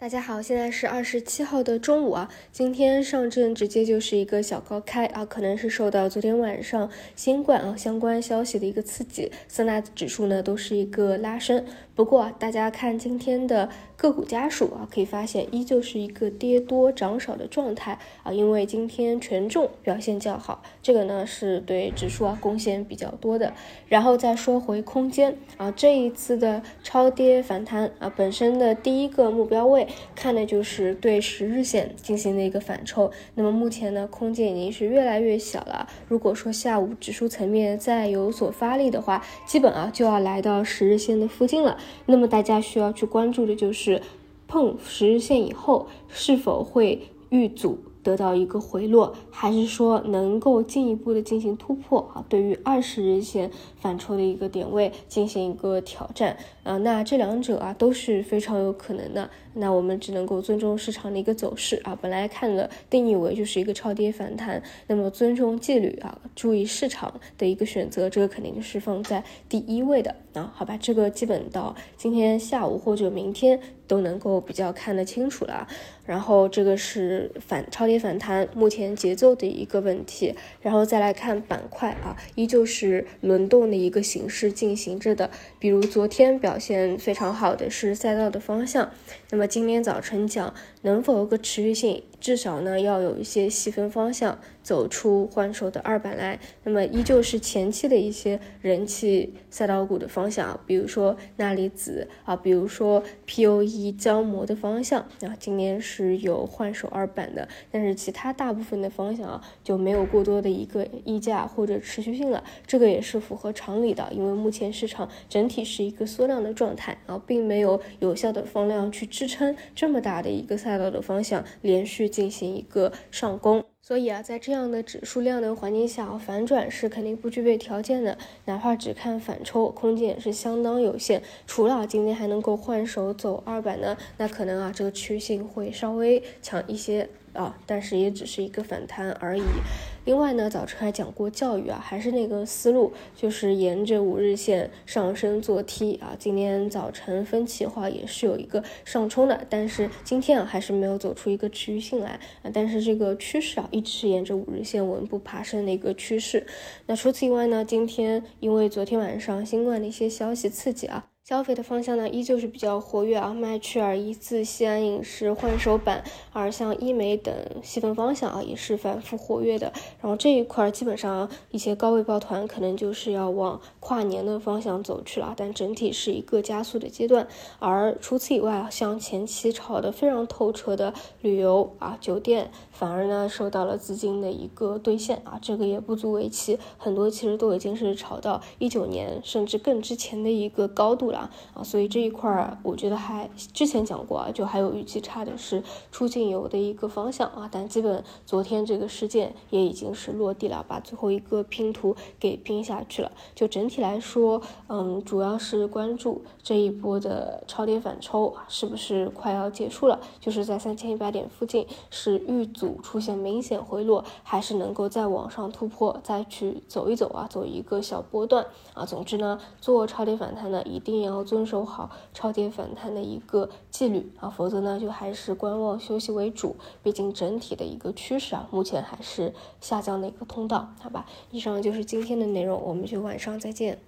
大家好，现在是二十七号的中午啊。今天上证直接就是一个小高开啊，可能是受到昨天晚上新冠啊相关消息的一个刺激，三大指数呢都是一个拉升。不过啊，大家看今天的个股家数啊，可以发现依旧是一个跌多涨少的状态啊，因为今天权重表现较好，这个呢是对指数啊贡献比较多的。然后再说回空间啊，这一次的超跌反弹啊，本身的第一个目标位。看的就是对十日线进行的一个反抽，那么目前呢，空间已经是越来越小了。如果说下午指数层面再有所发力的话，基本啊就要来到十日线的附近了。那么大家需要去关注的就是碰十日线以后是否会遇阻。得到一个回落，还是说能够进一步的进行突破啊？对于二十日线反抽的一个点位进行一个挑战啊？那这两者啊都是非常有可能的。那我们只能够尊重市场的一个走势啊。本来看了定义为就是一个超跌反弹，那么尊重纪律啊，注意市场的一个选择，这个肯定是放在第一位的好吧，这个基本到今天下午或者明天都能够比较看得清楚了。然后这个是反超跌。反弹目前节奏的一个问题，然后再来看板块啊，依旧是轮动的一个形式进行着的。比如昨天表现非常好的是赛道的方向，那么今天早晨讲能否有个持续性？至少呢，要有一些细分方向走出换手的二板来。那么依旧是前期的一些人气赛道股的方向，比如说钠离子啊，比如说 POE 胶膜的方向啊，今年是有换手二板的。但是其他大部分的方向啊，就没有过多的一个溢价或者持续性了。这个也是符合常理的，因为目前市场整体是一个缩量的状态啊，并没有有效的放量去支撑这么大的一个赛道的方向连续。进行一个上攻，所以啊，在这样的指数量能环境下，反转是肯定不具备条件的。哪怕只看反抽，空间也是相当有限。除了今天还能够换手走二板呢，那可能啊，这个趋性会稍微强一些。啊，但是也只是一个反弹而已。另外呢，早晨还讲过教育啊，还是那个思路，就是沿着五日线上升做 T 啊。今天早晨分歧的话也是有一个上冲的，但是今天啊还是没有走出一个持续性来啊。但是这个趋势啊一直是沿着五日线稳步爬升的一个趋势。那除此以外呢，今天因为昨天晚上新冠的一些消息刺激啊。消费的方向呢，依旧是比较活跃啊，麦趣尔、一字、西安饮食、换手板，而像医美等细分方向啊，也是反复活跃的。然后这一块基本上一些高位抱团可能就是要往跨年的方向走去了，但整体是一个加速的阶段。而除此以外，像前期炒的非常透彻的旅游啊、酒店，反而呢受到了资金的一个兑现啊，这个也不足为奇。很多其实都已经是炒到一九年甚至更之前的一个高度了啊，所以这一块儿我觉得还之前讲过啊，就还有预期差的是出境游的一个方向啊，但基本昨天这个事件也已经是落地了，把最后一个拼图给拼下去了。就整体来说，嗯，主要是关注这一波的超跌反抽是不是快要结束了，就是在三千一百点附近是遇阻出现明显回落，还是能够再往上突破，再去走一走啊，走一个小波段啊。总之呢，做超跌反弹呢，一定要。然后遵守好超跌反弹的一个纪律啊，否则呢就还是观望休息为主。毕竟整体的一个趋势啊，目前还是下降的一个通道，好吧？以上就是今天的内容，我们就晚上再见。